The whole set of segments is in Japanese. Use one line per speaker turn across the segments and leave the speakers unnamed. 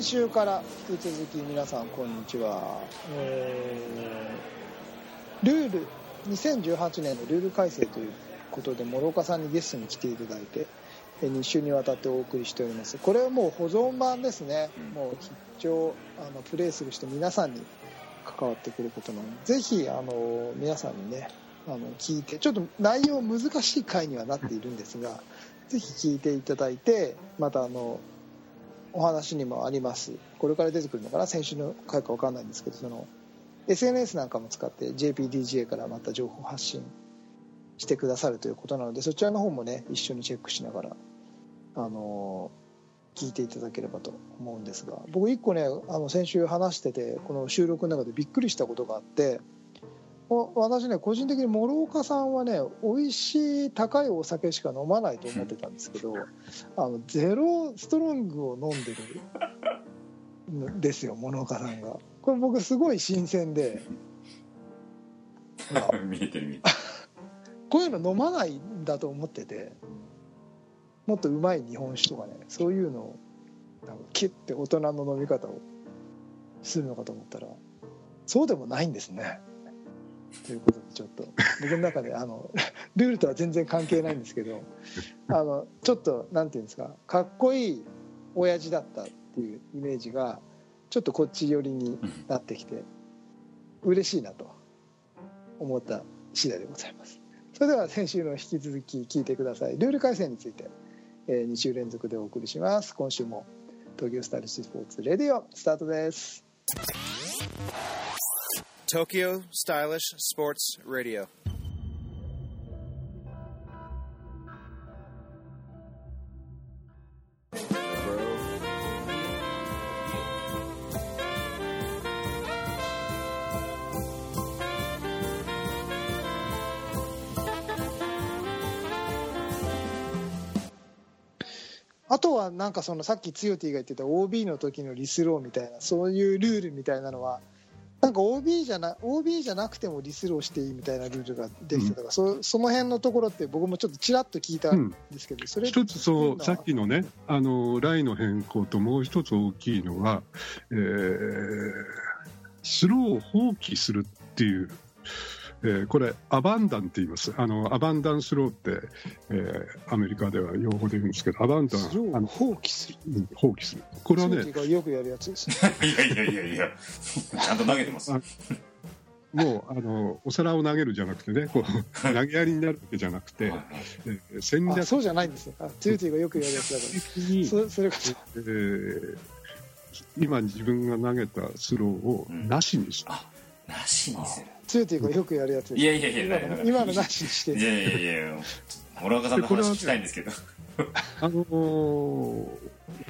先週から引き続き皆さんこんにちは、えールール2018年のルール改正ということで諸岡さんにゲストに来ていただいてえー2週にわたってお送りしております。これはもう保存版ですね、
うん。
もう必聴あのプレイする人皆さんに関わってくることなのでぜひあの皆さんにねあの聞いてちょっと内容難しい回にはなっているんですがぜひ聞いていただいてまたあのお話にもあります。これから出てくるのかな？先週の回か分かんないんですけどその SNS なんかも使って JPDGA からまた情報発信してくださるということなのでそちらの方もね一緒にチェックしながらあの聞いていただければと思うんですが僕一個ねあの先週話しててこの収録の中でびっくりしたことがあって私ね個人的に諸岡さんはね美味しい高いお酒しか飲まないと思ってたんですけど あのゼロストロングを飲んでる。んですよ諸岡さんが。これ僕すごい新鮮で。あ
見えてる見えて
こういうの飲まないんだと思っててもっとうまい日本酒とかねそういうのをなんかキュッて大人の飲み方をするのかと思ったらそうでもないんですね。ということでちょっと僕の中であのルールとは全然関係ないんですけどあのちょっとなんていうんですかかっこいい親父だったっていうイメージがちょっとこっち寄りになってきて嬉しいなと思った次第でございます。それでは先週の引き続き聞いてください。ルール改正について、え2週連続でお送りします。今週も東京スタイリッシスポーツレディオスタートです。
Tokyo Stylish Sports Radio.
あとはなんかそのさっきつよティが言ってた OB の時のリスローみたいなそういうルールみたいなのはなんか OB じゃな OB じゃなくてもリスローしていいみたいなルールができてたから、そその辺のところって僕もちょっとちらっと聞いたんですけど、それ
一つそう、さっきのね、あの、ラインの変更ともう一つ大きいのは、えースローを放棄するっていう、えーこれ、アバンダンって言います。あの、アバンダンスローって、えーアメリカでは用語で言うんですけど、アバンダン、
スローを
あの
放棄する。
うん放棄する。これはね
つよテ、ィがよくやるやつです。
るいやいやいやいや。ちゃんと投げてます。
あもう、あの、お皿を投げるじゃなくてね、こう、投げやりになるわけじゃなくて、えー戦略。
あそうじゃないんですよ。あつよティがよくやるやつだから、そそれが
えー今自分が投げたスローをなしにする、
なしにする
つよティがよくやるやつです。
いやいやいや
今のなしにして。
いやいやいや諸岡さんの話聞きたいんですけど。
あのー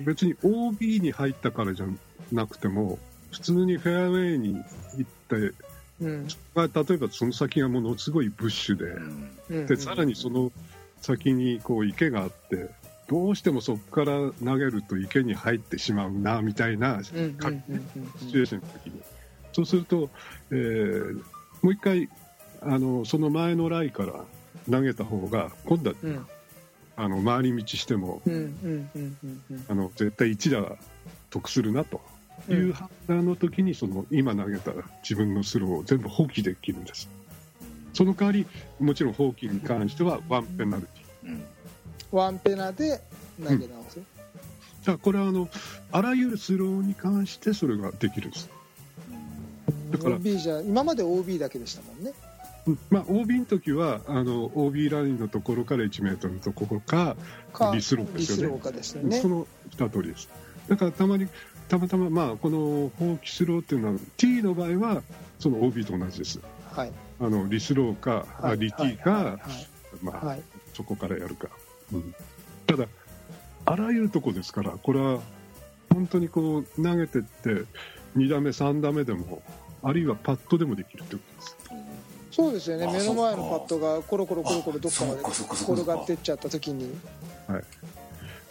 別に OB に入ったからじゃなくても普通にフェアウェイに行って、
うん。
まあ、例えばその先がものすごいブッシュで
うん。
うん
でさらにその先にこう池があってどうしてもそこから投げると池に入ってしまうなみたいなシチュエーションの時に。そうすると、えーもう一回あのその前のライから投げた方が今度は
うん。
あの回り道しても
うんうんうんうんうん。
あの絶対1打得するなという判断の時にその今投げた自分のスローを全部放棄できるんです。その代わりもちろん放棄に関してはワンペナルティ。
うん。
ワンペナで投げ直す、
だからこれはあのあらゆるスローに関してそれができるんです、だから。
OB じゃ今まで OB だけでしたもんね。
うん。まあ、OB の時はあの OB ラインのところから1メートルのところか
か
リスローですよね。
リスローかですよね。
その2通りです。だからたまにたまたま、まあ、この放棄スローっていうのは T の場合はその OB と同じです。
はい。
あのリスローか、
はい。
リティか、
はい。
まあ
はい。
そこからやるか、うん、ただあらゆるとこですからこれは本当にこう投げてって2打目3打目でもあるいはパットでもできるってことです
そうですよね。
あ
目の前のパットがコロコロコロコロどっかまで転がってっちゃった時に。
あ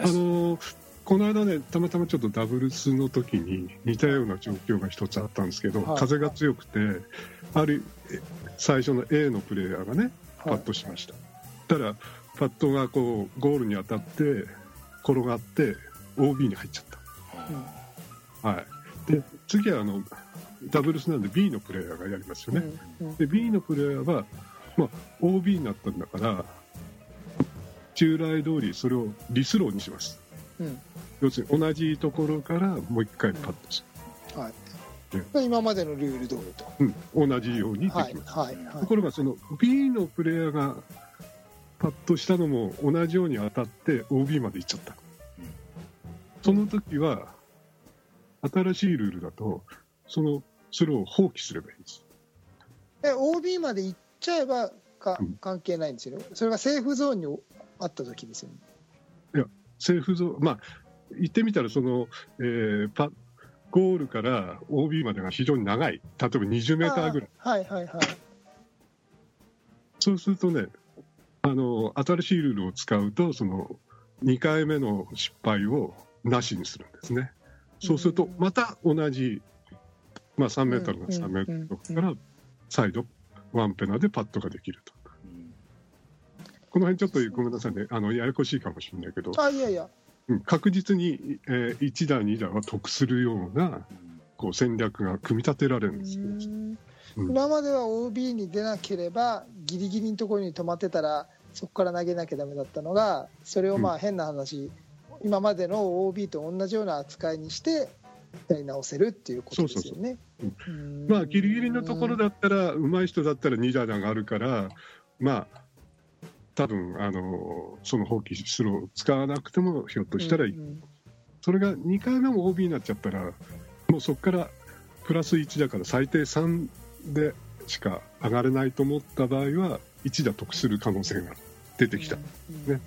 のーこの間ね、たまたまちょっとダブルスの時に似たような状況が一つあったんですけど、
はい。
風が強くて、あるえ最初の A のプレイヤーがね、パットしました。ただ、パットがこうゴールに当たって、転がって OB に入っちゃった。はい、で次はあのダブルスなんで B のプレイヤーがやりますよね。
うん
で B のプレイヤーは、まあ、OB になったんだから従来通りそれをリスローにします。
うん。
要するに同じところからもう一回パッとし、
はい。
ね。
今までのルール通りと。
うん、同じようにできます、
はいはいはい。
ところがその B のプレイヤーがパッとしたのも同じように当たって OB まで行っちゃった、
うん。
その時は新しいルールだとそのスローを放棄すればいいんです。
え OB まで行っちゃえばか
うん。
関係ないんですよね？それがセーフゾーンにあった時ですよね。
セーフゾーン、まあ、言ってみたらその、えーパゴールから OB までが非常に長い、例えば20メーターぐらい、
あはいはいはい。
そうするとね、あの新しいルールを使うと、その2回目の失敗をなしにするんですね。そうすると、また同じ、まあ、3メートルが3メートルから再度、ワンペナでパットができると。
うん。
この辺ちょっとごめんなさいね、あのややこしいかもしれないけど、
あいやいや。
うん。確実に、えー1打、2打は得するようなこう戦略が組み立てられるんですよ。
うん。
うん。
今までは OB に出なければギリギリのところに止まってたらそこから投げなきゃダメだったのがそれをまあ変な話、今までの OB と同じような扱いにしてやり直せるっていうことですよね。うん。
まあ、ギリギリのところだったら、上手い人だったら2打があるから、まあ、多分あのその放棄スローを使わなくてもひょっとしたらいい、
うん。
それが2回目も OB になっちゃったら、もうそこからプラス1だから最低3でしか上がれないと思った場合は、1打得する可能性が出てきた。
うん
ね。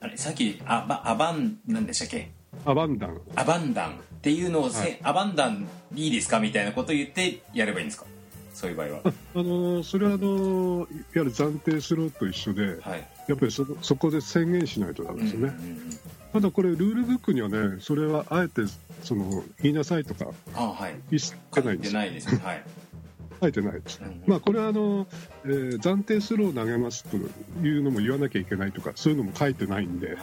あれさっきアバアバンなんでしたっけ？
アバンダン、
アバンダンっていうのをせ、
はい。
アバンダンいいですかみたいなことを言ってやればいいんですか？そういう場合は。
あのそれはあのいわゆる暫定スローと一緒で、
はい。
やっぱりそこそこで宣言しないとダメですよね。
うんうんうん
ただこれルールブックにはねそれはあえてその言いなさいとか
あはい。
言ってないんです。
ないですね。はい、
書いてないです。
うん
まあこれはあの、えー暫定スローを投げますというのも言わなきゃいけないとかそういうのも書いてないんで、
はい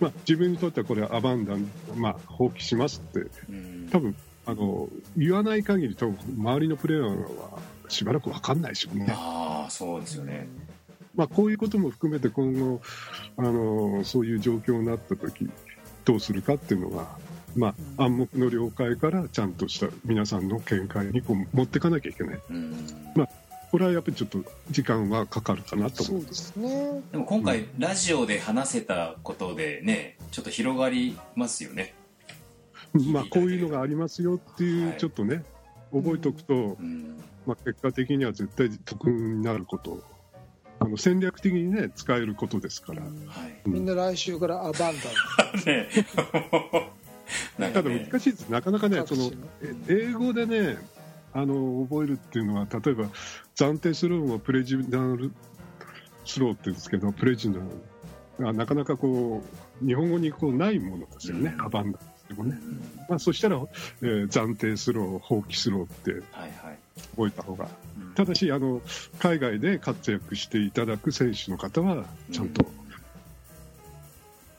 まあ、自分にとってはこれはアバンダン、まあ、放棄しますって。
うん。
多分あの言わない限り多分周りのプレイヤーはしばらく分かんないでしょうね、
ああそうですよね。
まあ、こういうことも含めて今後あのそういう状況になった時どうするかっていうのが、まあ、暗黙の了解からちゃんとした皆さんの見解にこう持っていかなきゃいけない。
うん
これはやっぱりちょっと時間はかかるかなと思う
そうですね。
でも今回ラジオで話せたことでねちょっと広がりますよね。
まあ、こういうのがありますよっていう、
はい。
ちょっとね覚えておくと、
うん。
まあ、結果的には絶対得になること。あの戦略的にね使えることですから、
はい。
みんな来週からアバンダン。
ね。なんか
ただ
ね。
難しいです。なかなかねその英語でねあの覚えるっていうのは例えば暫定スローもプレジナルスローって言うんですけどプレジナルがなかなかこう日本語にこうないものですよね、
うん。
アバンダンでもね、
うん。
まあ、そしたら、えー暫定スロー放棄スローって
はいはい。
覚えた方が。
うん。
ただしあの海外で活躍していただく選手の方はちゃんと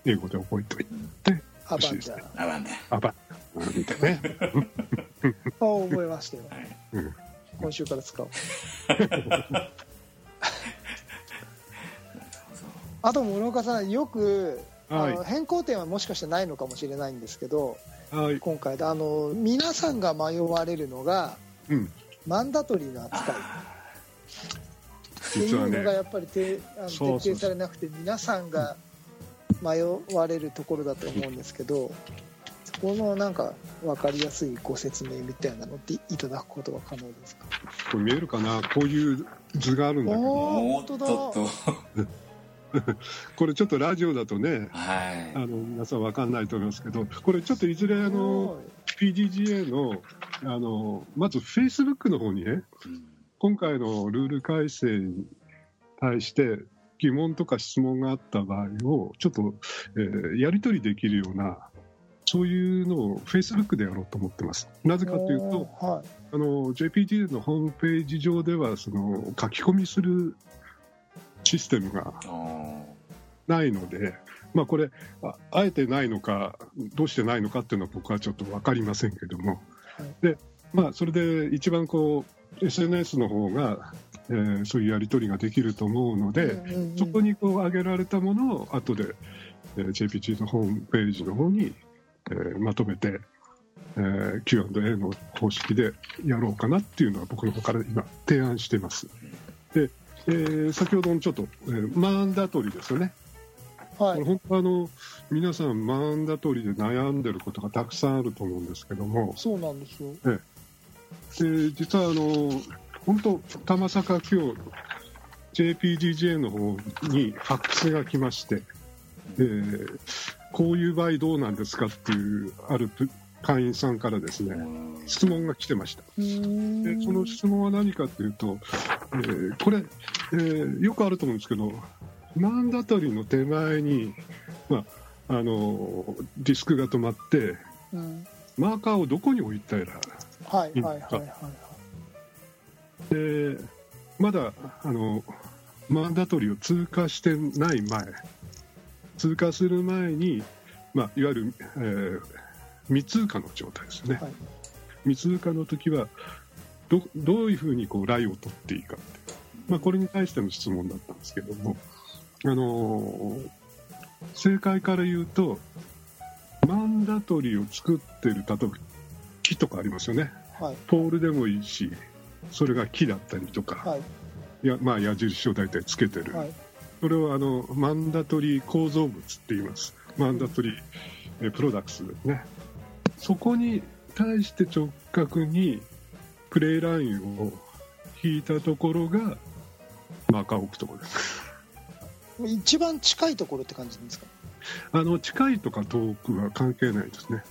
英語で覚えておいて
アバンダン。
アバンダン
アバンダンってね
あ覚えましたよ。今週から使おう。あと諸岡さんよくあ
はい。
の変更点はもしかしてないのかもしれないんですけど
はい。
今回であの皆さんが迷われるのが
うん。
マンダトリーの扱い。っていうのがやっぱりてあの
そうそう
徹底されなくて皆さんが迷われるところだと思うんですけどそこのなんか分かりやすいご説明みたいなのっていただくことは可能ですか？
これ見えるかな？こういう図があるんだけど。これちょっフェイスブックだとね
はい。
あの皆さん分かんないと思いますけどこれちょっといずれあの PDGA のあのまずフェイスブックの方にね
うん。
今回のルール改正に対して疑問とか質問があった場合をちょっと、えーやり取りできるようなそういうのをフェイスブックでやろうと思ってます。なぜかというと
はい。
あの JPG のホームページ上ではその書き込みするシステムがないのでまあ、これあ、あえてないのか、どうしてないのかっていうのは僕はちょっと分かりませんけども、
はい。
でまあ、それで一番こう SNS の方が、えーそういうやり取りができると思うので、
うんうんうん
そこにこう上げられたものを後で、えー JPG のホームページの方に、えーまとめて、えー Q&A の方式でやろうかなっていうのは僕の方から今提案しています。で、えー先ほどのちょっと、えーマンダトリーですよね。
はい。
本当あの皆さんマンダトリーで悩んでることがたくさんあると思うんですけども、
そうなんですよ。
で実はあの本当たまさか今日 JPGJ の方にファックスが来まして、えーこういう場合どうなんですかっていうある会員さんからですね質問が来てました。でその質問は何かというと、えーこれ、えーよくあると思うんですけど、マンダトリーの手前に、まあ、あのディスクが止まって、
うん。
マーカーをどこに置いたら、
はいはいはいはい
でまだあのマンダトリーを通過してない前、通過する前に、まあ、いわゆる、えー未通過の状態ですね。
はい。
未通過の時はどどういうふうにこうラインを取っていいかって、まあ、これに対しての質問だったんですけども、あのー正解から言うとマンダトリーを作ってる例えば木とかありますよね。
はい。
ポールでもいいしそれが木だったりとか、
はい。
やまあ、矢印を大体つけてる、
はい
それをあのマンダトリー構造物って言います。マンダトリーえプロダクツですね。そこに対して直角にプレイラインを引いたところがマーカーを置くところです。
一番近いところって感じですか？
あの近いとか遠くは関係ないですね。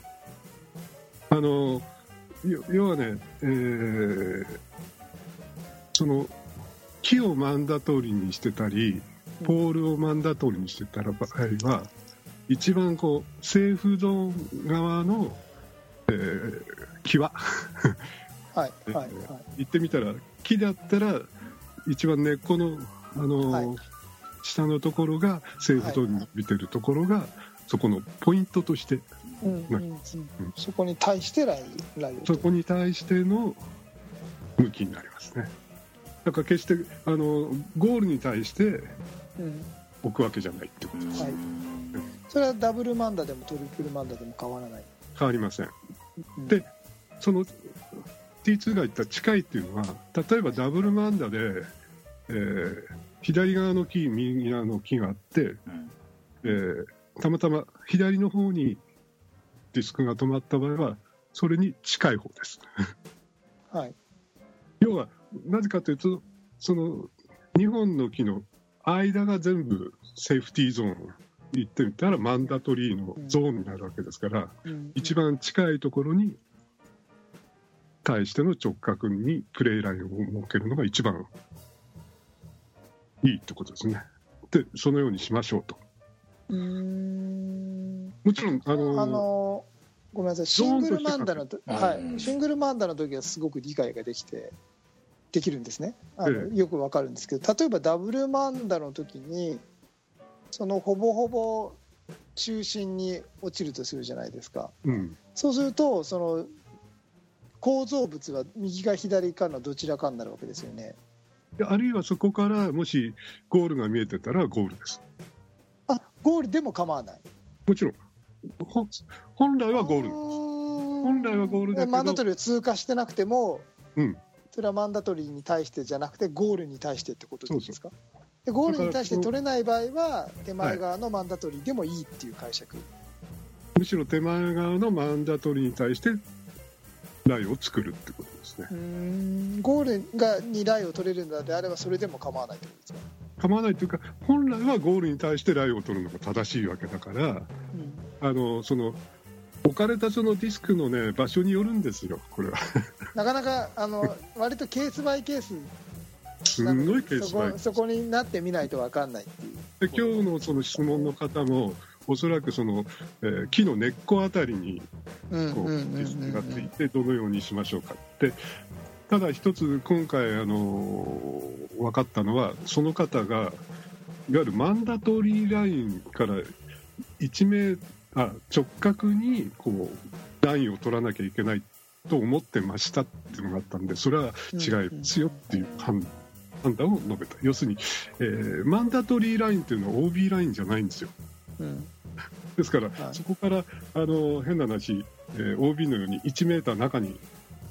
あのよ要はね、えーその木をマンダトリーにしてたりポールをマンダトリーにしてたら場合は一番こうセーフゾーン側の、えー際。
はいはいはい。
言ってみたら木だったら一番根っこの、あの
はい。
下のところがセーフゾーンに見てるところが、そこのポイントとして
うんうんうん。そこに対してラインライ
そこに対しての向きになりますね。だから決してあのゴールに対して
うん
置くわけじゃないってこと。です
はいそれはダブルマンダでもトリプルマンダでも変わらない、
変わりません。
うん。
でその T2 が言った近いっていうのは例えばダブルマンダで、えー左側の木右側の木があって、
うん。
えーたまたま左の方にディスクが止まった場合はそれに近い方です。
はい。
要はなぜかというとその2本の木の間が全部セーフティーゾーン言ってみたらマンダトリーのゾーンになるわけですから、
うん。
一番近いところに対しての直角にプレイラインを設けるのが一番いいってことですね。でそのようにしましょうと。
うーん。
もちろんあ
あ
の
のごめんなさい。シングルマンダのはい、
うん
シングルマンダの時はすごく理解ができてできるんですね。あの、
え
よくわかるんですけど例えばダブルマンダの時にそのほぼほぼ中心に落ちるとするじゃないですか。
うん、
そうするとその構造物は右か左かのどちらかになるわけですよね。
であるいはそこからもしゴールが見えてたらゴールです。
あゴールでも構わない。
もちろん。ほ本来はゴール。
本
来はゴールだけど。
マンダトリーを通過してなくても、
うん
それはマンダトリーに対してじゃなくてゴールに対してってことですか？でゴールに対して取れない場合は手前側のマンダトリーでもいいっていう解釈、
むしろ手前側のマンダトリーに対してラインを作るってことですね。
ゴールがにラインを取れるのであればそれでも構わないってことですか、
構わないというか本来はゴールに対してラインを取るのが正しいわけだから
うん。
あのその置かれたそのディスクのね場所によるんですよこれは
なかなかあの割とケースバイケース。
すんごいケースバイ
そこになってみないと分かんないっていう。
で今日のその質問の方もおそらくその、えー木の根っこあたりに
うん
こう
うんうん。
ディスクが
うん
ついてどのようにしましょうかって。ただ一つ今回あの分かったのはその方がいわゆるマンダトリーラインから1メあ直角にこうラインを取らなきゃいけないと思ってましたっていうのがあったんでそれは違いますよっていう判判断を述べた。要するに、えーマンダトリーラインっていうのは OB ラインじゃないんですよ。
うん。
ですから、
はい。
そこからあの変な話、えー OB のように1メーター中に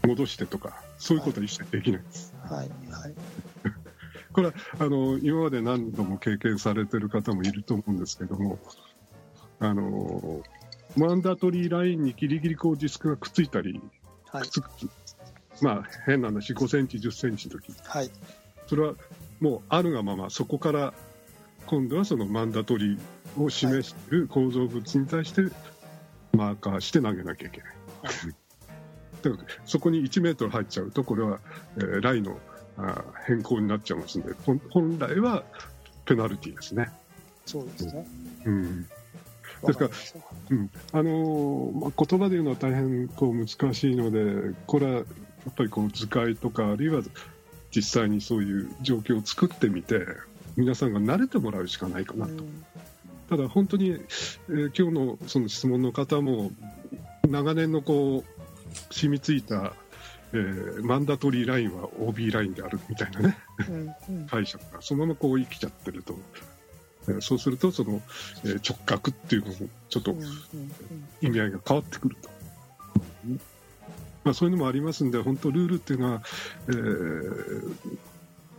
戻してとかそういうことは一切できないです、
はい。はい。
これはあの今まで何度も経験されてる方もいると思うんですけどもあのマンダトリーラインにギリギリこうディスクがくっついたり
はい。
まあ変な話5センチ10センチの時。
はい。
それはもうあるがままそこから今度はそのマンダトリーを示している構造物に対してマーカーして投げなきゃいけない。だからそこに1メートル入っちゃうとこれは、えーラインのあー変更になっちゃいますので本来はペナルティーですね。
そうですね。
うん。
わ
ですか？らうん。あのーまあ、言葉で言うのは大変こう難しいのでこれはやっぱりこう図解とかあるいは実際にそういう状況を作ってみて皆さんが慣れてもらうしかないかなと、
うん。
ただ本当に、えー今日のその質問の方も長年のこう染みついた、えーマンダトリーラインは OB ラインであるみたいなね。
うんうん。
解釈がそのままこう生きちゃってると、えーそうするとその、えー直角っていうのもちょっと
うんうん
意味合いが変わってくると。まあ、そういうのもありますんで、本当、ルールっていうのは、えー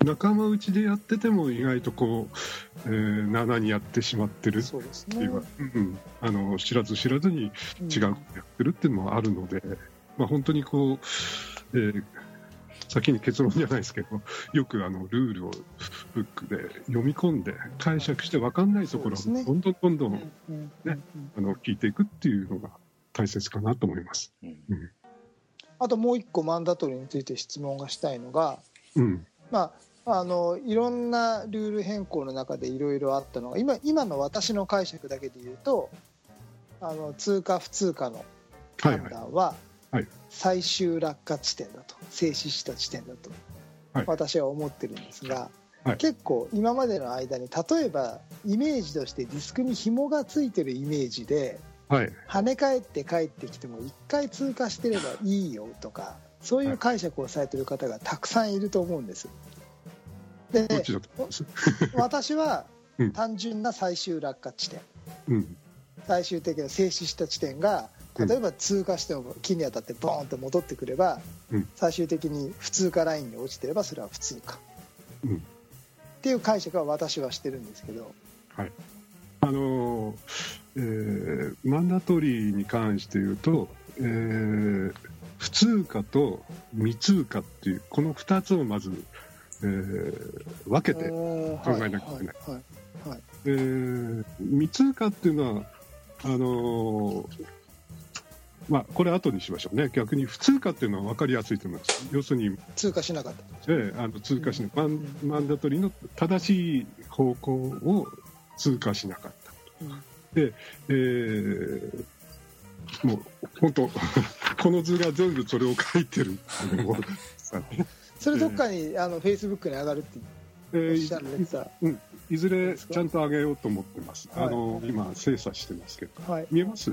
仲間内でやってても意外とこう、えー、7にやってしまってるっていうか、うん。あの知らず知らずに違うことやってるっていうのもあるので、まあ、本当にこう、えー先に結論じゃないですけど、よくあのルールをブックで読み込んで解釈して分かんないところをどんどんどんどん、ねあの聞いていくっていうのが大切かなと思います。
うん。
あともう一個マンダトリーについて質問がしたいのが、
うん、
まあ、あのいろんなルール変更の中でいろいろあったのが今今の私の解釈だけで言うとあの通過不通過の判
はいはい。
断は
はい
最終落下地点だと静止した地点だと
はい
私は思ってるんですが、
はい
結構今までの間に例えばイメージとしてディスクに紐がついてるイメージで
はい。
跳ね返って帰ってきても1回通過してればいいよとかそういう解釈をされてる方がたくさんいると思うんです。で私は
うん
単純な最終落下地点
うん。
最終的な静止した地点が例えば通過しても木に当たってボーンと戻ってくれば、
うん。
最終的に普通過ラインに落ちてればそれは普通過、
うん。
っていう解釈は私はしてるんですけど。
あのーえーマンダトリーに関して言うと、えー不通過と未通過っていうこの2つをまず、えー分けて、
考
考えなきゃいけない。
はいはい
えー未通過っていうのはあのーまあ、これ後にしましょうね。逆に不通過っていうのは分かりやすいと思います。要するに
通過しなかった
ええあの通過しない、マンマンダトリーの正しい方向を通過しなかった。
うん。
で、えーもう本当、この図が全部それを書いてる
それどっかに、あのフェイスブックに上がるって
え
おっしゃられてた、
ーいいずれちゃんと上げようと思ってます。
はい。
あの今、精査してますけど。
はい。
見えます？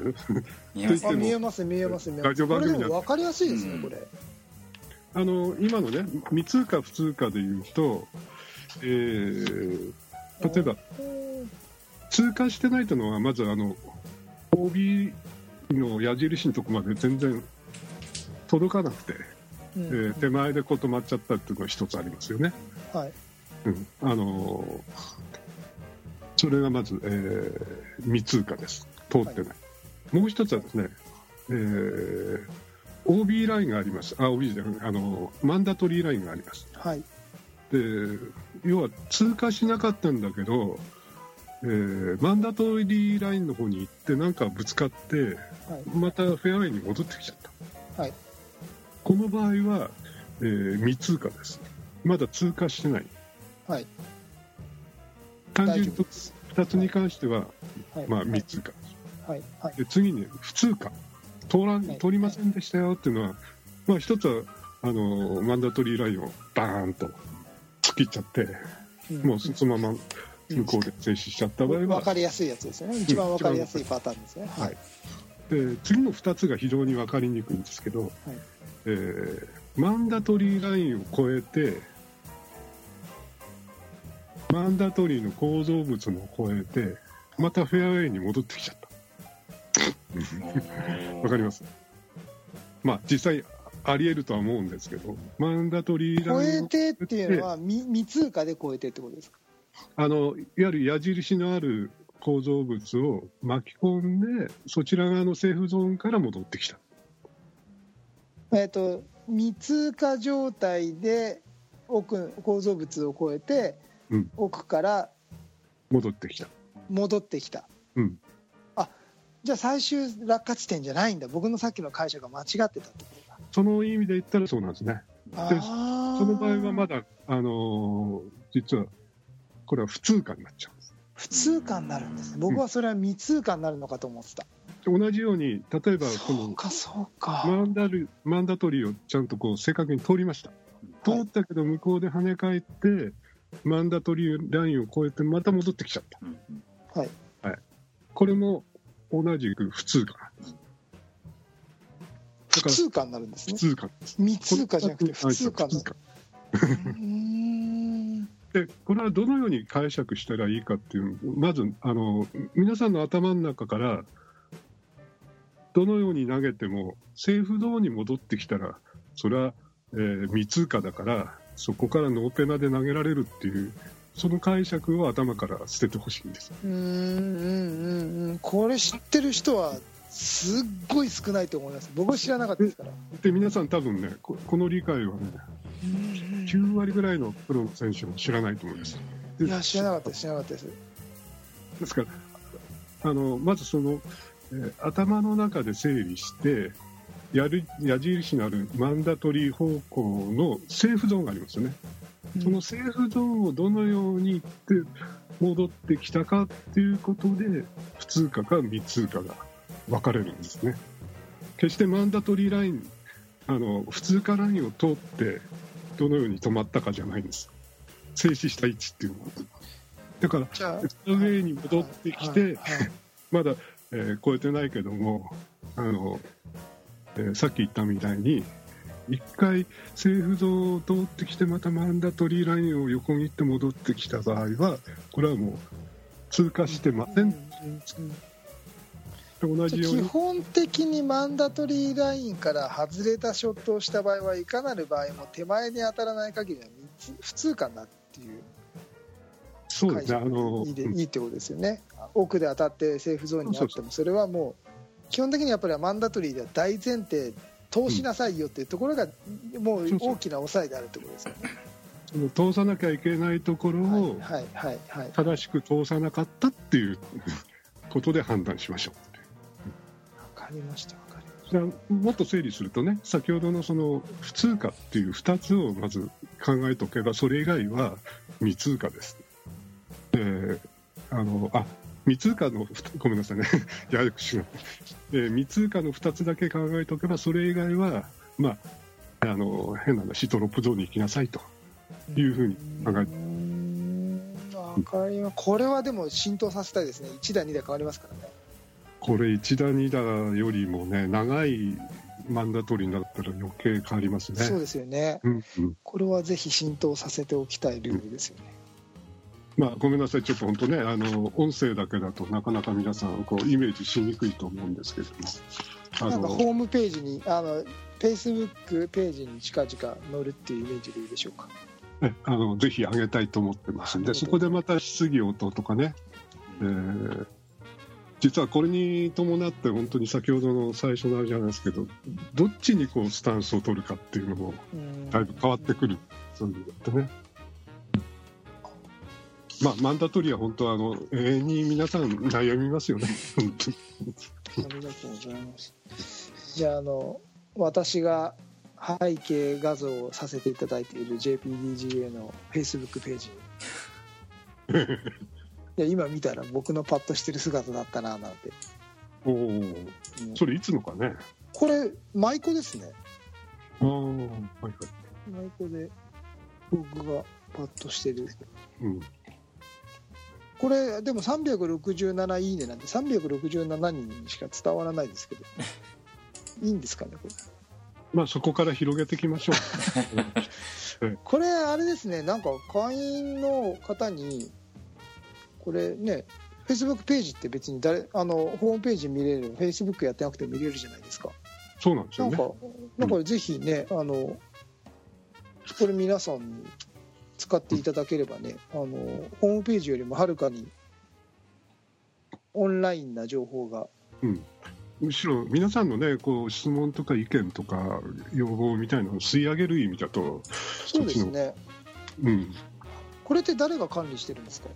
見えます。
見えます見えます見えます
ラジオ番組だ
これでも分かりやすいですね、
うん。
これ。
あの今のね、未通過、不通過でいうと、えー例えば、
うん
通過してないというのは、まずあの OB の矢印のとこまで全然届かなくて、
うん。
えー手前でこう止まっちゃったっていうのが一つありますよね。
はい
うんあのーそれがまず、えー未通過です。通ってない。もう一つはですね、えー OB ラインがあります。あ、OB じゃあのマンダトリーラインがあります。
はい
で要は通過しなかったんだけど、えーマンダトリーラインの方に行ってなんかぶつかって
はい
またフェアウェイに戻ってきちゃった、
はい
この場合は、えー未通過ですまだ通過してない
はい。
単純と
大丈夫です。
2つに関しては、
はい。
まあ、未通過
はい。はい。
で次に不通過通らん
はい。
通りませんでしたよっていうのは、まあ、一つはあのマンダトリーラインをバーンと突っ切っちゃって
うん。
もうそのまま
うん。
向こうで静止しちゃった場合は、
分かりやすいやつですよね。一番分かりやすいパターンですね、
はい。で次の2つが非常に分かりにくいんですけど、えーマンダトリーラインを超えてマンダトリーの構造物も超えてまたフェアウェイに戻ってきちゃった。わかります？まあ実際ありえるとは思うんですけどマンダトリー
超
ラインを
えてっていうのは未未通過で超えてってことですか？
あのいわゆる矢印のある構造物を巻き込んでそちら側のセーフゾーンから戻ってきた。
えっ、と未通過状態で奥構造物を超えて、
うん。
奥から
戻ってきた。
戻ってきた。
うん。
じゃあ最終落下地点じゃないんだ。僕のさっきの解釈が間違ってたってことだ。
その意味で言ったらそうなんですね。
あ
で
ー
その場合はまだ、あのー実はこれは不通過になっちゃうんです。
不通過になるんですね。僕はそれは未通過になるのかと思ってた、
同じように例えばこの
かそうか、
マンダルマンダトリーをちゃんとこう正確に通りました。通ったけど向こうで跳ね返ってマンダトリーラインを越えてまた戻ってきちゃった。
うんうん。
これも同じく不通過な。んですだから
不通過になるんです
不
ね
通過です
未通過じゃなくて不通過になん
でこれはどのように解釈したらいいかっていうまずあの皆さんの頭の中からどのように投げてもセーフゾーンに戻ってきたらそれは、えー未通過だからそこからノーペナで投げられるっていうその解釈を頭から捨ててほしいんです。
うーんうんうんうん。これ知ってる人はすっごい少ないと思います。僕は知らなかったですから。
で皆さん多分ねここの理解はね9割ぐらいのプロの選手も知らないと思います。で
いや知らなかったです知らなかったです。
ですからあのまずその、えー頭の中で整理してやる矢印のあるマンダトリー方向のセーフゾーンがありますよね、そのセーフゾーンをどのように行って戻ってきたかっていうことで普通過か未通過が分かれるんですね。決してマンダトリーラインあの普通過ラインを通ってどのように止まったかじゃないんです。静止した位置っていうの。はだから
じゃあ
フェアウェイに戻ってきて、まだ、えー超えてないけどもあの、えーさっき言ったみたいに一回セーフゾーンを通ってきてまたマンダトリーラインを横切って戻ってきた場合はこれはもう通過してません。と同じよう
基
に
本的にマンダトリーラインから外れたショットをした場合はいかなる場合も手前に当たらない限りは三つ普通かなっていう
そうですねあの
でいいってことですよね。奥で当たってセーフゾーンにあってもそれはもう基本的にやっぱりマンダトリーでは大前提通しなさいよっていうところがもう大きな抑えであるってことですよね。
その通さなきゃいけないところを正しく通さなかったっていう ことで判断しましょう。
わかりましたわかりまし
じゃあもっと整理するとね先ほどのその不通過っていう2つをまず考えておけばそれ以外は未通過です。であのあ未通過のごめんなさいね。ややこしいな。で未通過の2つだけ考えておけばそれ以外はまああの変な話トロップゾーンに行きなさいと。
た
いうふうに考えて。
うーん。わかりまこれはでも浸透させたいですね。1打2打変わりますからね。
これ1打2打よりもね長いマンダトリーになったら余計変わりますね。
そうですよね。
うんうん。
これはぜひ浸透させておきたいルールですよね、
まあ、ごめんなさい、ちょっと本当ね、あの音声だけだとなかなか皆さんこうイメージしにくいと思うんですけども、あ
なんか
の
ホームページにあのフェイスブックページに近々載るっていうイメージでいいでしょうか。
ねあのぜひ上げたいと思ってますんで、そこでまた質疑応答とかね、えー実はこれに伴って、本当に先ほどの最初のあれじゃないですけど、どっちにこうスタンスを取るかっていうのも
うん。
だいぶ変わってくる、そういうのってね。まあ、マンダトリーは本当はあの永遠に皆さん悩みますよね、本当に。
ありがとうございますじゃああの私が背景画像をさせていただいている JPDGA のフェイスブックページに いや今見たら僕のパッとしてる姿だったななんて、
おお、
うん
それいつのかね。
これ舞妓ですね
ああ、はいはい。
舞妓で僕がパッとしてる
うん。
これでも367いいねなんで367人にしか伝わらないですけど。いいんですかねこれ。
まあそこから広げていきましょう。
これあれですね。なんか会員の方にこれね Facebook ページって別に誰あのホームページ見れる Facebook やってなくても見れるじゃないですか。
そうなんですよね。
なんかぜひね、あのこれ皆さんに使っていただければねあのホームページよりもはるかにオンラインな情報が。
むしろ皆さんのねこう質問とか意見とか要望みたいなのを吸い上げる意味だと、
そうですね。
うん、
これって誰が管理してるんですか？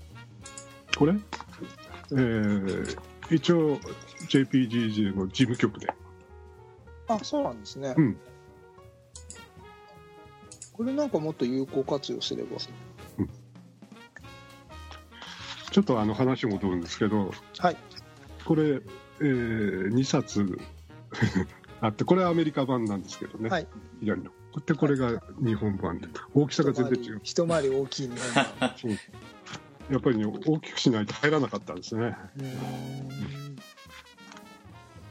これ、えー一応 JPGJ の事務局で、
あそうなんですね、
うん
これなんかもっと有効活用すれば
ちょっとあの話戻るんですけど、
はい。
これ、え2冊 あってこれはアメリカ版なんですけどね、
はい。
左の。でこれが日本版で。大きさが全然違う。
一回り大きい日本が
そう。やっぱりね大きくしないと入らなかったんですね。
うーん。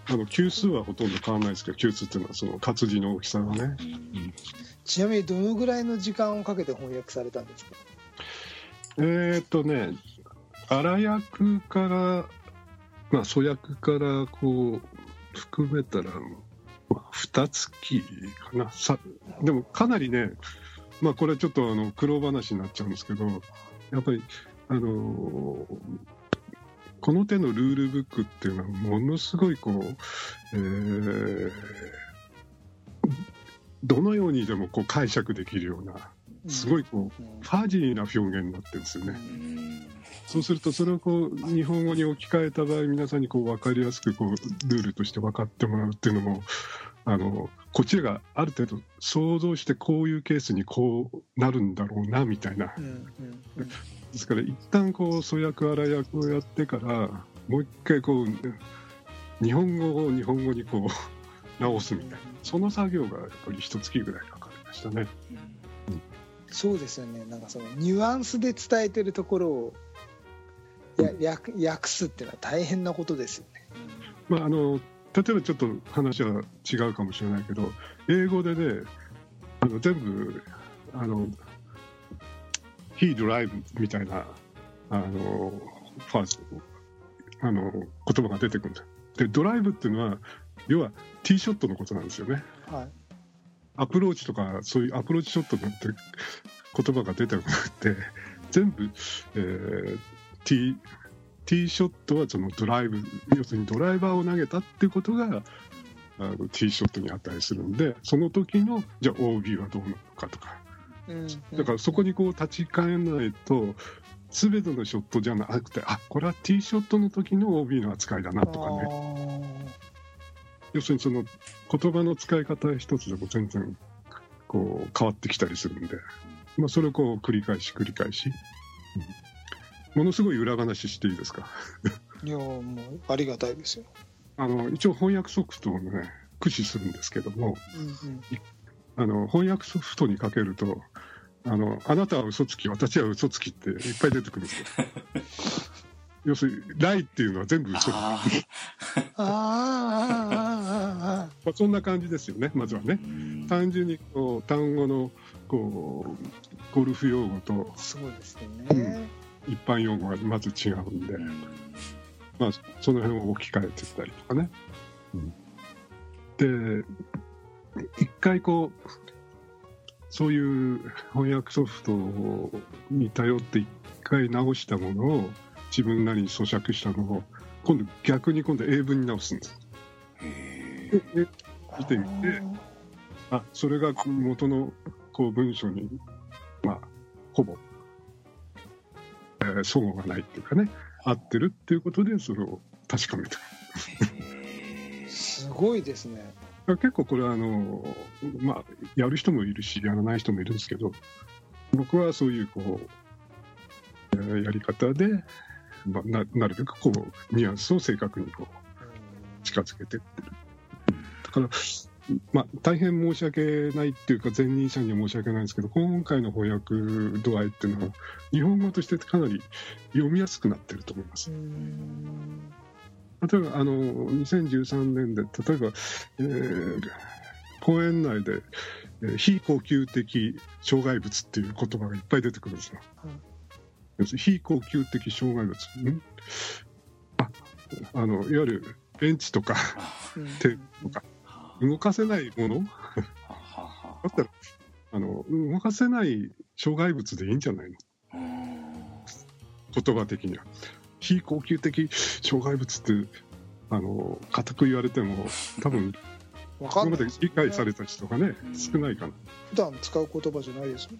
あの級数はほとんど変わらないですけど級数っていうのはその活字の大きさがね
ちなみにどのぐらいの時間をかけて翻訳されたんですか？
えーっとね荒役からまあ粗役からこう含めたら、まあ、2月かな。さでもかなりねまあこれちょっとあの苦労話になっちゃうんですけどやっぱりあのーこの手のルールブックっていうのはものすごいこう、えーどのようにでもこう解釈できるようなすごいこう
うん。
ファジーな表現になってるんですよね。
うん。
そうするとそれをこう日本語に置き換えた場合皆さんにこう分かりやすくこうルールとして分かってもらうっていうのもあのこちらがある程度想像してこういうケースにこうなるんだろうなみたいな。ですから一旦こう粗訳荒訳をやってからもう一回こう日本語を日本語にこう直すみたいな。その作業がやっぱり一月ぐらいかかりましたね。
そうですよね。なんかそのニュアンスで伝えてるところをや訳訳すっていうのは大変なことですよね。
まあ、あの例えばちょっと話は違うかもしれないけど英語でねあの全部あの「He drive」みたいなあのファースあの言葉が出てくるんだでドライブっていうのは要はティーショットのことなんですよね。
はい。
アプローチとかそういうアプローチショットなんて言葉が出てこなくて全部、えー、ティーティーショットはそのドライブ要するにドライバーを投げたっていうことがあのティーショットに値するんでその時のじゃあ OB はどうなのかとか。
うん
だからそこにこう立ち返らないと全てのショットじゃなくてあこれはティーショットの時の OB の扱いだなとかね要するにその言葉の使い方一つでも全然こう変わってきたりするんで、まあ、それをこう繰り返し繰り返し、うんものすごい裏話していいですか？
いやもうありがたいですよ、
あの一応翻訳ソフトをね駆使するんですけども
うんうん。
あの翻訳ソフトにかけるとあのあなたは嘘つき私は嘘つきっていっぱい出てくるんですよ。要するに「ライ」っていうのは全部嘘
あ
あ
まあ、そんな感じですよねまずはね。
ーうん。
単純にこう単語のこうゴルフ用語と
ーそうですよね、
一般用語がまず違うんで、
うん。
まあ、その辺を置き換えてったりとかね。で一回こうそういう翻訳ソフトに頼って一回直したものを自分なりに咀嚼したのを今度逆に今度英文に直すんです。
へ
でで見てみてあそれが元のこう文章にまあほぼ、えー、齟齬がないっていうかね合ってるっていうことでそれを確かめた。
ー。
すごいですね。
結構これはあのまあやる人もいるしやらない人もいるんですけど僕はそういうこう、えーやり方で、まあ、ななるべくこうニュアンスを正確にこう近づけてってるだからまあ、大変申し訳ないっていうか、前任者には申し訳ないんですけど、今回の翻訳度合いっていうのは、日本語としてかなり読みやすくなってると思います。例えば、あの、2013年で、例えば、えー公演内で、えー非恒久的障害物っていう言葉がいっぱい出てくるんですよ。要するに非恒久的障害物。ん？ああの、いわゆるベンチとか テーブルとか、動かせないもの？だったら、あの、動かせない障害物でいいんじゃないの？
うん。
言葉的には。非恒久的障害物って、あの、固く言われても、多分、
わかんない
ここまで理解された人がね
う、ん
少ないかな。
普段使う言葉じゃないですも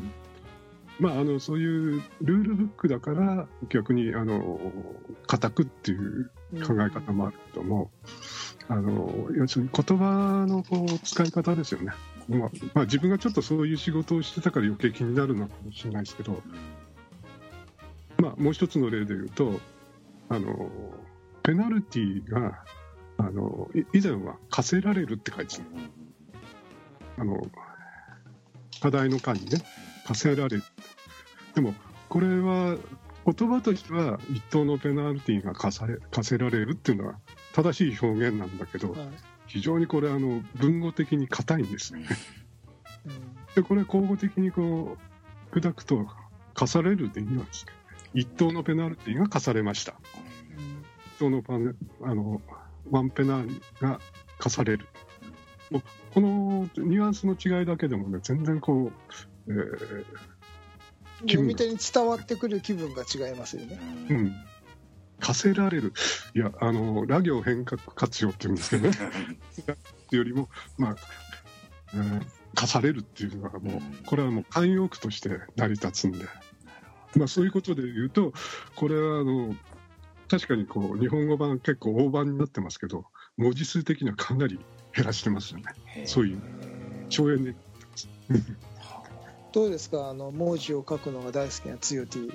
ん。
まあ、あの、そういうルールブックだから、逆に、あの、固くっていう考え方もあるけども、あの、要するに言葉のこう使い方ですよね。まあ、まあ、自分がちょっとそういう仕事をしてたから余計気になるのかもしれないですけど、まあ、もう一つの例で言うと、あの、ペナルティが、あの、以前は課せられるって書いてた。あの、課題の間にね、課せられる。でも、これは、言葉としては一等のペナルティが課され課せられるっていうのは正しい表現なんだけど、
はい
非常にこれ、あの、文語的に硬いんですよね。
うん
で、これ、口語的にこう、砕くと、課されるでいいんです一等のペナルティが課されました。一等のパネあの、ワンペナが課される。もうこのニュアンスの違いだけでもね、全然こう、えー気分が
読み手に伝わってくる気分が違いますよね。
うん
うん、課せられる。いや、あの、ラ行変革活用って言うんですけどね。っていうよりも、まあ、えー課されるっていうのはもう、これはもう慣用句として成り立つんで。まあ、そういうことで言うと、これはあの確かにこう日本語版結構大版になってますけど、文字数的にはかなり減らしてますよね。そういう省エネ。
どうですか？あの文字を書くのが大好きなつよ T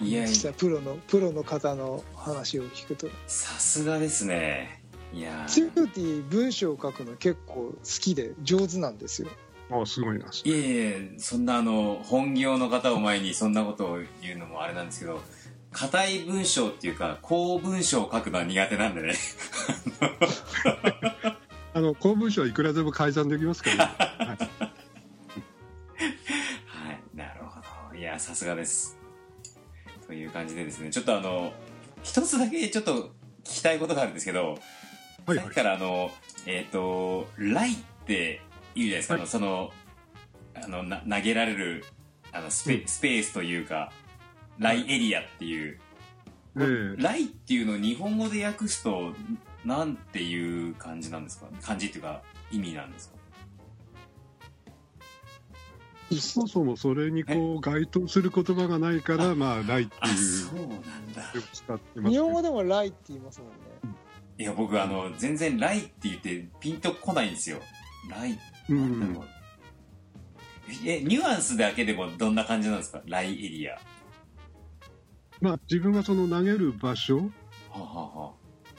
いやい
実際プロのプロの方の話を聞くと。
さすがですね。いや
つよ T 文章を書くの結構好きで上手なんですよ。
ああ、すごいな。
いえいえそんなあの本業の方を前にそんなことを言うのもあれなんですけど硬い文章っていうか公文章を書くのは苦手なんでね。
あの公文書はいくらでも改ざんできますから、ね。は い
はい。なるほど。いやさすがですという感じでですねちょっとあの一つだけちょっと聞きたいことがあるんですけど、
はいはい。
さっきからあのえっ、と「ライ」って言うじゃないですか、
はい。
そのあのな投げられるあのスペ,、
うん。
スペースというかライエリアっていう、
ええ
ライっていうのを日本語で訳すとなんていう感じなんですか？漢字っていうか意味なんですか？
そもそもそれにこう該当する言葉がないから、まあ、ライって
あ
いう。
そうなんだ。
手を使ってますけど
日本語でも「ライ」って言いますもんね。
いや僕あの全然ライって言ってピンとこないんですよ。ライ
う
なんえニュアンスだけでもどんな感じなんですか？ライエリア。は
まあ、自分がその投げる場所、
あは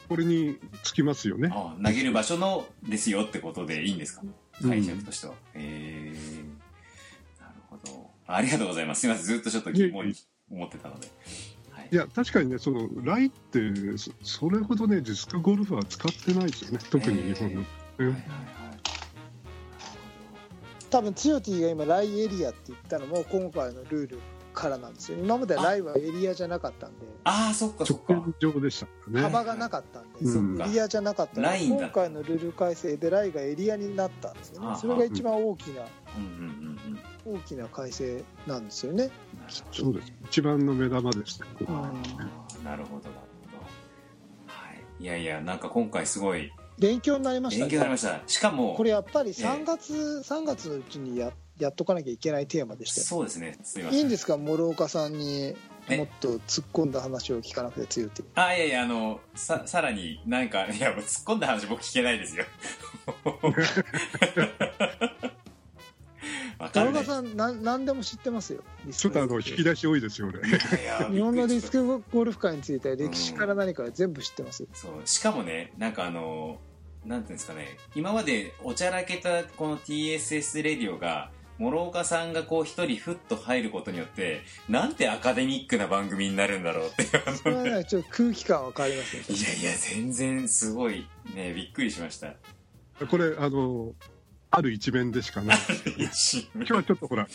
これにつきますよね。
あ。はああ投げる場所のですよってことでいいんですか？
うん。
解釈としては、へえ。なるほどありがとうございます。すいません。ずっとちょっと疑問に思ってたので。はい。
いや、確かにね、そのライって、そそれほどね、ディスクゴルフは使ってないですよね、特に日本の。
はいはいはい。
多分つよ T が今「ライエリア」って言ったのも今回のルールからなんですよ。今まではライはエリアじゃなかったんで。
ああそっかそっか。
直線上でしたね。
幅がなかったんで、
うん。
エリアじゃなかったんで。
ラインだ
今回のルール改正でライがエリアになったんですよね。それが一番大きな
うんうんうんうん
大きな改正なんですよね、
そうです。一番の目玉ですね。
うん。
あーなるほどなるほど。はい。いやいやなんか今回すごい。
勉強になりました。
勉強になりました。しかも
これやっぱり
ええ。
3月、3月のうちにややっとかなきゃいけないテーマでしたよ
そうですね。すいません。
いいんですか？諸岡さんに
え？
もっと突っ込んだ話を聞かなくて強いって。
あいやいやあのささらに何かいや突っ込んだ話僕聞けないですよ な
んなん何でも知ってますよ。
ちょっとあの、引き出し多いですよ、俺。
いや
日本のディスクゴルフ界については歴史から何から全部知ってますよ。
そうしかもねなんかあのなんていうんですかね。今までおちゃらけたこの TSS レディオが諸岡さんがこう一人ふっと入ることによってなんてアカデミックな番組になるんだろうっていう。
それはねちょっと空気感分かりますね
いやいや全然すごいねびっくりしました。
これあのある一面でしかない。
一
今日はちょっとほら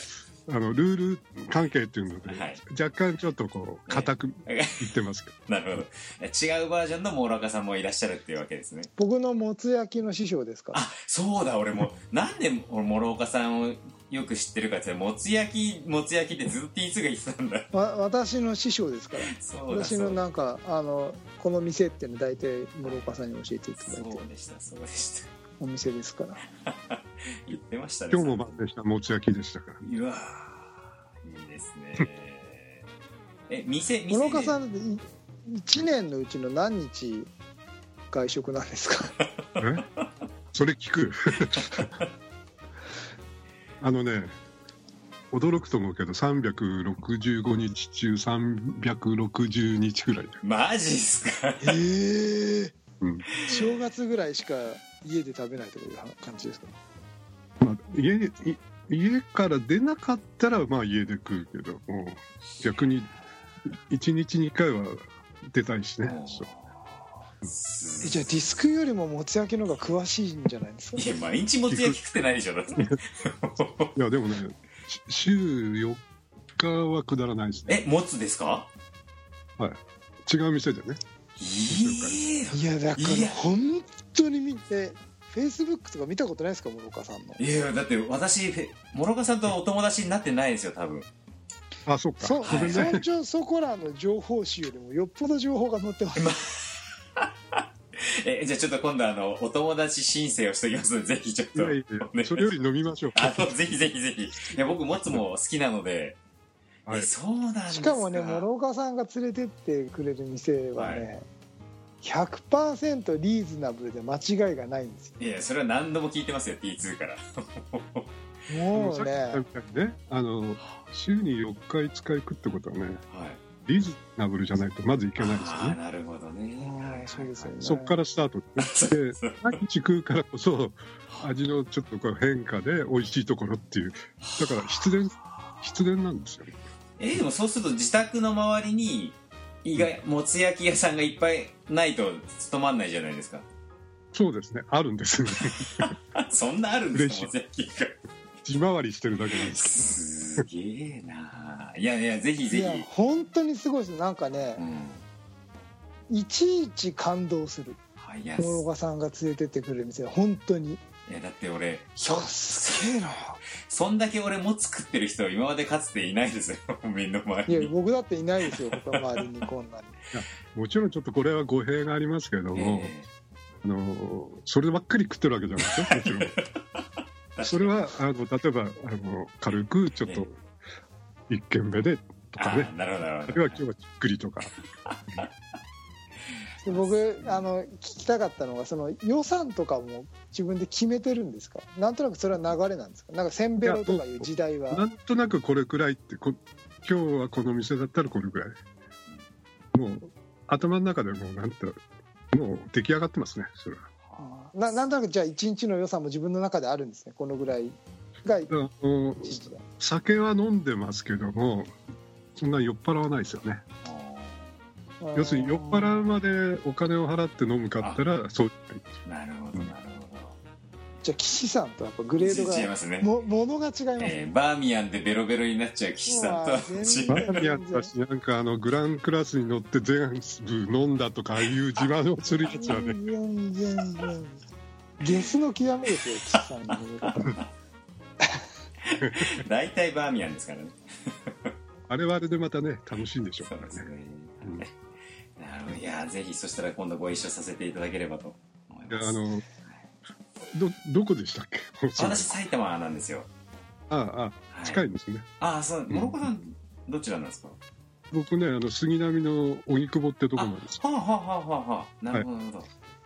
あのルール関係っていうので、
はい。
若干ちょっとこう硬く言ってますけど、
なるほど。違うバージョンの諸岡さんもいらっしゃるっていうわけですね。
僕のもつ焼きの師匠ですか？ら
あそうだ俺も。なんで俺諸岡さんをよく知ってるかって言ったらもつ焼きもつ焼きってずっと T2 が言ってたんだ。
わ私の師匠ですから。
そうだ
私の
そうだ。
なんかあのこの店っていうの大体諸岡さんに教えていただいて。
そうでしたそうでした
お店ですから。
言ってましたね
今日も晩でした。もつ焼きでしたから、
うわーいいですね。え店店
諸岡さ
ん
ん1年のうちの何日外食なんですか？
え？それ聞く。あのね驚くと思うけど365日中360日ぐらい
マジっすか？
ええ
うん。
正月ぐらいしか家で食べないという感じですか？
まあ、家家から出なかったらまあ家で食うけども逆に1日2回は出たいしねそう
えじゃあディスクよりももつ焼きの方が詳しいんじゃないですか？
いや毎日もつ焼き食ってないでしょだって。
いやでもねし週4日はくだらないですね。
えもつですか？
違う店でね
いい
いやだから本当に見てフェイスブックとか見たことないですか諸岡さんの。
いやだって私諸岡さんとお友達になってないですよ多分。
あそっか。
そ
ごめんね。
村長そこらの情報誌よりもよっぽど情報が載ってます。
えじゃあちょっと今度あのお友達申請をしておきます。の でぜひちょっと。
いやいやそれより飲みましょう。
あのぜひぜひぜひ。いや僕もつも好きなので、
はい。
えそうなんですか。
しかもね諸岡さんが連れてってくれる店はね、100%リーズナブルで間違いがないんですよ。
いやそれは何度も聞いてますよ T2 から。
もう
さっき言った
ね
ねあの週に4日5日行くってことはね
はい。
リーズナブルじゃないとまずいけないですよね。
ああなるほどね。
うんそうですよね。
そっからスタートで毎日食うからこそ味のちょっとこう変化で美味しいところっていう。だから必然必然なんですよ
えでもそうすると自宅の周りに意外もつ焼き屋さんがいっぱいないと務まんないじゃないですか。
そうですね。あるんですね。
そんなあるんですかも
嬉
つ焼きが
地回りしてるだけなんです
すげえないやいやぜひ
いや
ぜひ
本当にすごいです。なんかね
うん。
いちいち感動する。
あいや
諸岡さんが連れてってくれる店は本当に
いやだって俺
いやすげえな。
そんだけ俺も作ってる人は今までかつていないですよ。みんな周
いや僕だっていないですよ。他周りにこんなに。
もちろんちょっとこれは語弊がありますけれども、
え
あのそればっかり食ってるわけじゃないですよもちろん。それはあの例えばあの軽くちょっと一軒目でと
え
かね。
あなるほどな
あ
るほど。
るいは今日はじっくりとか。
で僕あの聞きたかったのがその予算とかも自分で決めてるんですか？なんとなくそれは流れなんですか？なんかセンベロとかいう時代は。
なんとなくこれくらいってこ今日はこの店だったらこれくらい。もう頭の中でもうなんてもう出来上がってますねそれは。
ななんとなくじゃあ一日の予算も自分の中であるんですね？このぐらいが
酒は飲んでますけどもそんな酔っ払わないですよね要するに酔っ払うまでお金を払って飲むかったらそう
なるほどなるほ
じゃあ岸さんとやっぱグレードが
ど違いますね。
もものが違いますね、
えーバーミヤンでベロベロになっちゃう岸さんと。は違
全
う
然
バーミヤンだしなんかあのグランクラスに乗って全部飲んだとかああいう自慢をするやつはね。
全然全然ゲスの極めですよ岸さんの
大体バーミヤンですからね。
あれはあれでまたね楽しいんでしょうからね
いやぜひそしたら今度ご一緒させていただければと思います。
あのどどこでしたっけ？
私埼玉なんですよ、
あああ
はい。
近いですね、
ああそう諸岡さんどちらなんですか？
僕ねあの杉並の荻窪ってとこなんです
あはあはあはあはあはあ。なるほどなるほど、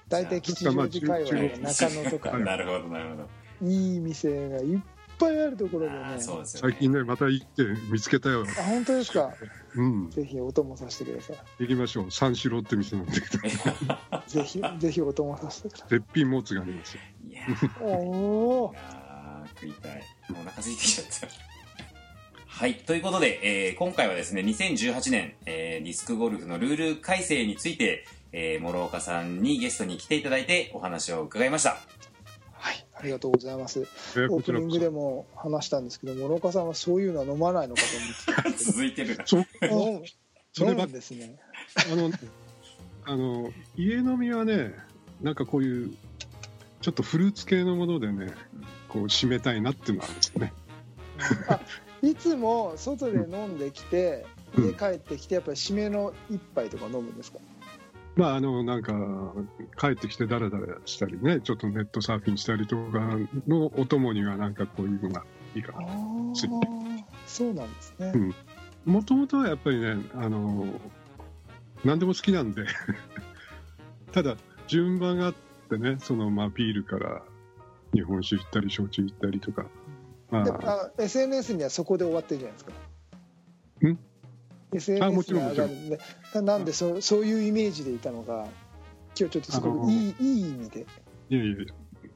大体吉祥寺界隈の中野とか。
は い
なるほどなるほど。
いい店がいっぱいあるところでね
ですよね。
最近ね、また行って見つけたよ。
あ本当ですか？
うん。
ぜひお供させてください。
行きましょう。三四郎って店なんだけど、
ぜひぜひお供させてくださ
絶品もつがありますよ。
いやー
いおお
あー食いたい。もうお腹空いてきちゃった。はいということで、えー今回はですね2018年、えーディスクゴルフのルール改正について、えー諸岡さんにゲストに来ていただいてお話を伺いました。
はいありがとうございます。
えー
オープ。ニングでも話したんですけど諸岡さんはそういうのは飲まないのかと思って。
続いてる
そう、それば
ですね。
あの、あの、家飲みはね、なんかこういう、ちょっとフルーツ系のものでね、こう、締めたいなっていうのはあるんですよね。
あいつも外で飲んできて
うん。
家帰ってきてやっぱり締めの一杯とか飲むんですか？
まあ、あの、なんか、帰ってきてダラダラしたりね、ちょっとネットサーフィンしたりとかのお供にはなんかこういうのがいいかな。
そうなんですね、
うん。もともとはやっぱりね、あの、何でも好きなんで、ただ、順番があってね、その、まあ、ビールから日本酒行ったり、焼酎行ったりとか、まあ。
SNS にはそこで終わってるじゃないですか。
ん？
SNS
あもちろん
に上がるんでななんでそそういうイメージでいたのが今日ちょっとすごくいいいい意味で。
いやいや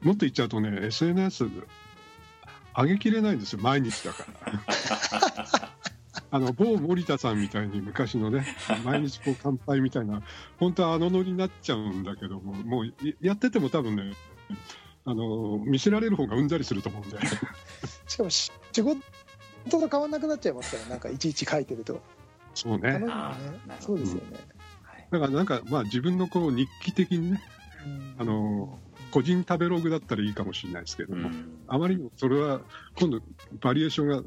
もっと言っちゃうとね、SNS 上げきれないんですよ、毎日だから。あの某森田さんみたいに昔のね、毎日こう乾杯みたいな、本当はあのノリになっちゃうんだけども、もういやってても多分ね、あの見せられる方がうんざりすると思うんで、
しかもし仕事と変わんなくなっちゃいますからなんかいちいち書いてると
そうね。
そうですよね、
だからなんか、まあ自分のこう日記的にね、
うん。
あの個人食べログだったらいいかもしれないですけども、
うん。
あまりにもそれは今度バリエーションが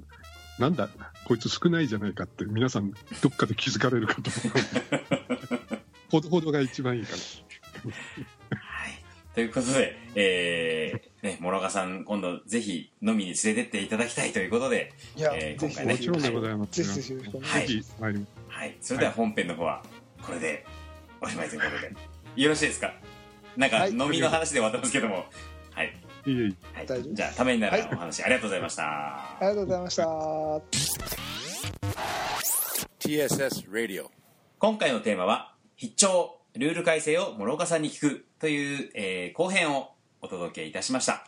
なんだこいつ少ないじゃないかって皆さんどっかで気づかれるかと思う。ほどほどが一番いいか
はい。ということで、え諸岡さん、今度ぜひ飲みに連れてっていただきたいということで、
いや、
えー今回ね
もちろんでございます。よ
ぜひぜひよろしくお願いし
はいはい。それでは本編の方は、これでおしまいということで、よろしいですか？なんか、
はい。
飲みの話で終わってますけども、はい。
いえいえ。
はい。
大丈夫です。
じゃあ、ためになる
はい
お話、ありがとうございました。
ありがとうございました。
TSS Radio.
今回のテーマは、必聴、ルール改正を諸岡さんに聞くという、えー後編をお届けいたしました。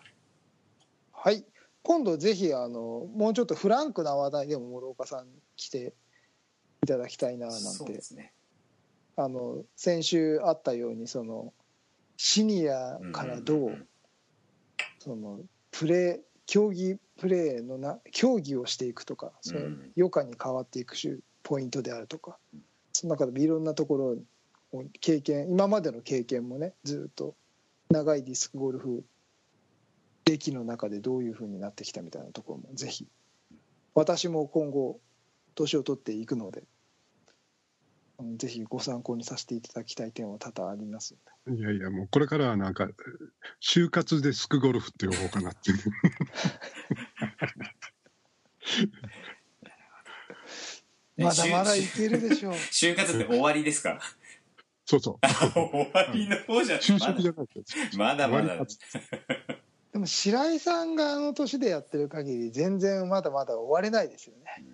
はい。今度ぜひあのもうちょっとフランクな話題でも諸岡さん来ていただきたいななんて。
ね。
あの先週あったようにそのシニアからどう、
んんん
そのプレー競技プレーのな競技をしていくとかその
うん。
余暇に変わっていくしポイントであるとかその中でいろんなところを経験今までの経験もねずっと長いディスクゴルフ歴の中でどういうふうになってきたみたいなところもぜひ私も今後年を取っていくのでうんぜひご参考にさせていただきたい点は多々あります
いやいやもうこれからはなんか就活でスクゴルフって呼ぼうかなっていう。
ね
まだまだいけるでしょう。
就活って終わりですか？
そうそう。
終わりの方じゃ
就職じゃなくて
まだまだ
でも白井さんがあの年でやってる限り全然まだまだ終われないですよね。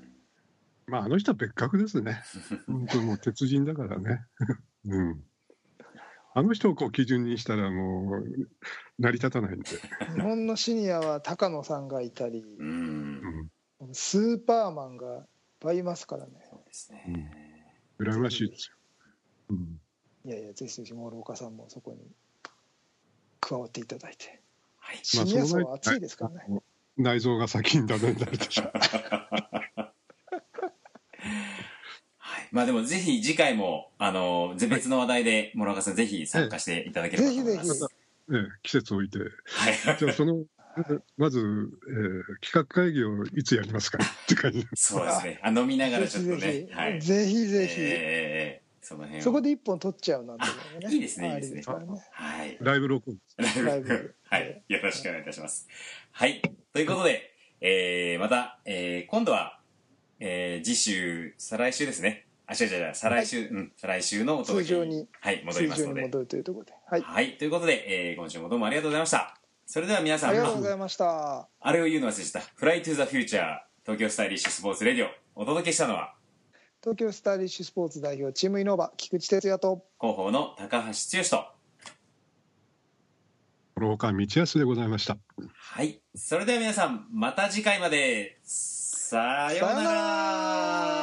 まああの人は別格ですね。本当もう鉄人だからね。うん。あの人をこう基準にしたらもう成り立たないんで、
日本のシニアは高野さんがいたり
うん。
うん、
スーパーマンがいっぱいいますからね。
そうですね、
羨ましいですよ、うん。
いやいやぜひぜひ諸岡さんもそこに加わっていただいて。
はい
シニア層は熱いですからね、
内臓が先にダメになるでしょ
はい、まあでもぜひ次回もあの別の話題で諸岡さんぜひ参加していただければと思います、
ぜひぜ
ええ季節を置いて。
はい。
じゃあその まず、えー企画会議をいつやりますかって感じ
そうですね。あ飲みながらちょっと
ぜひぜひ、
ねはい。
ぜひぜひ、
えーその辺を
そこで一本取っちゃうなんていうのもね
いいですねいいですねはい
ライブ録音
ライブ
はい。よろしくお願いいたします。はい。ということで、えー、また、えー、今度は、えー、次週、再来週ですね。あ、違う違う違う、再来週、うん、再来週のお届け
通常に
はい、戻りますので。
通常に戻るというところではい
はい。ということで、えー、今週もどうもありがとうございました。それでは皆さん
ありがとうございました。
あれを言うの忘れてた。フライトゥザフューチャー東京スタイリッシュスポーツレディオ。お届けしたのは、
東京スタイリッシュスポーツ代表チームイノーバ菊池哲也と
広報の高橋剛と。
廊下道康でございました。
はい。それでは皆さん、また次回まで。さような
ら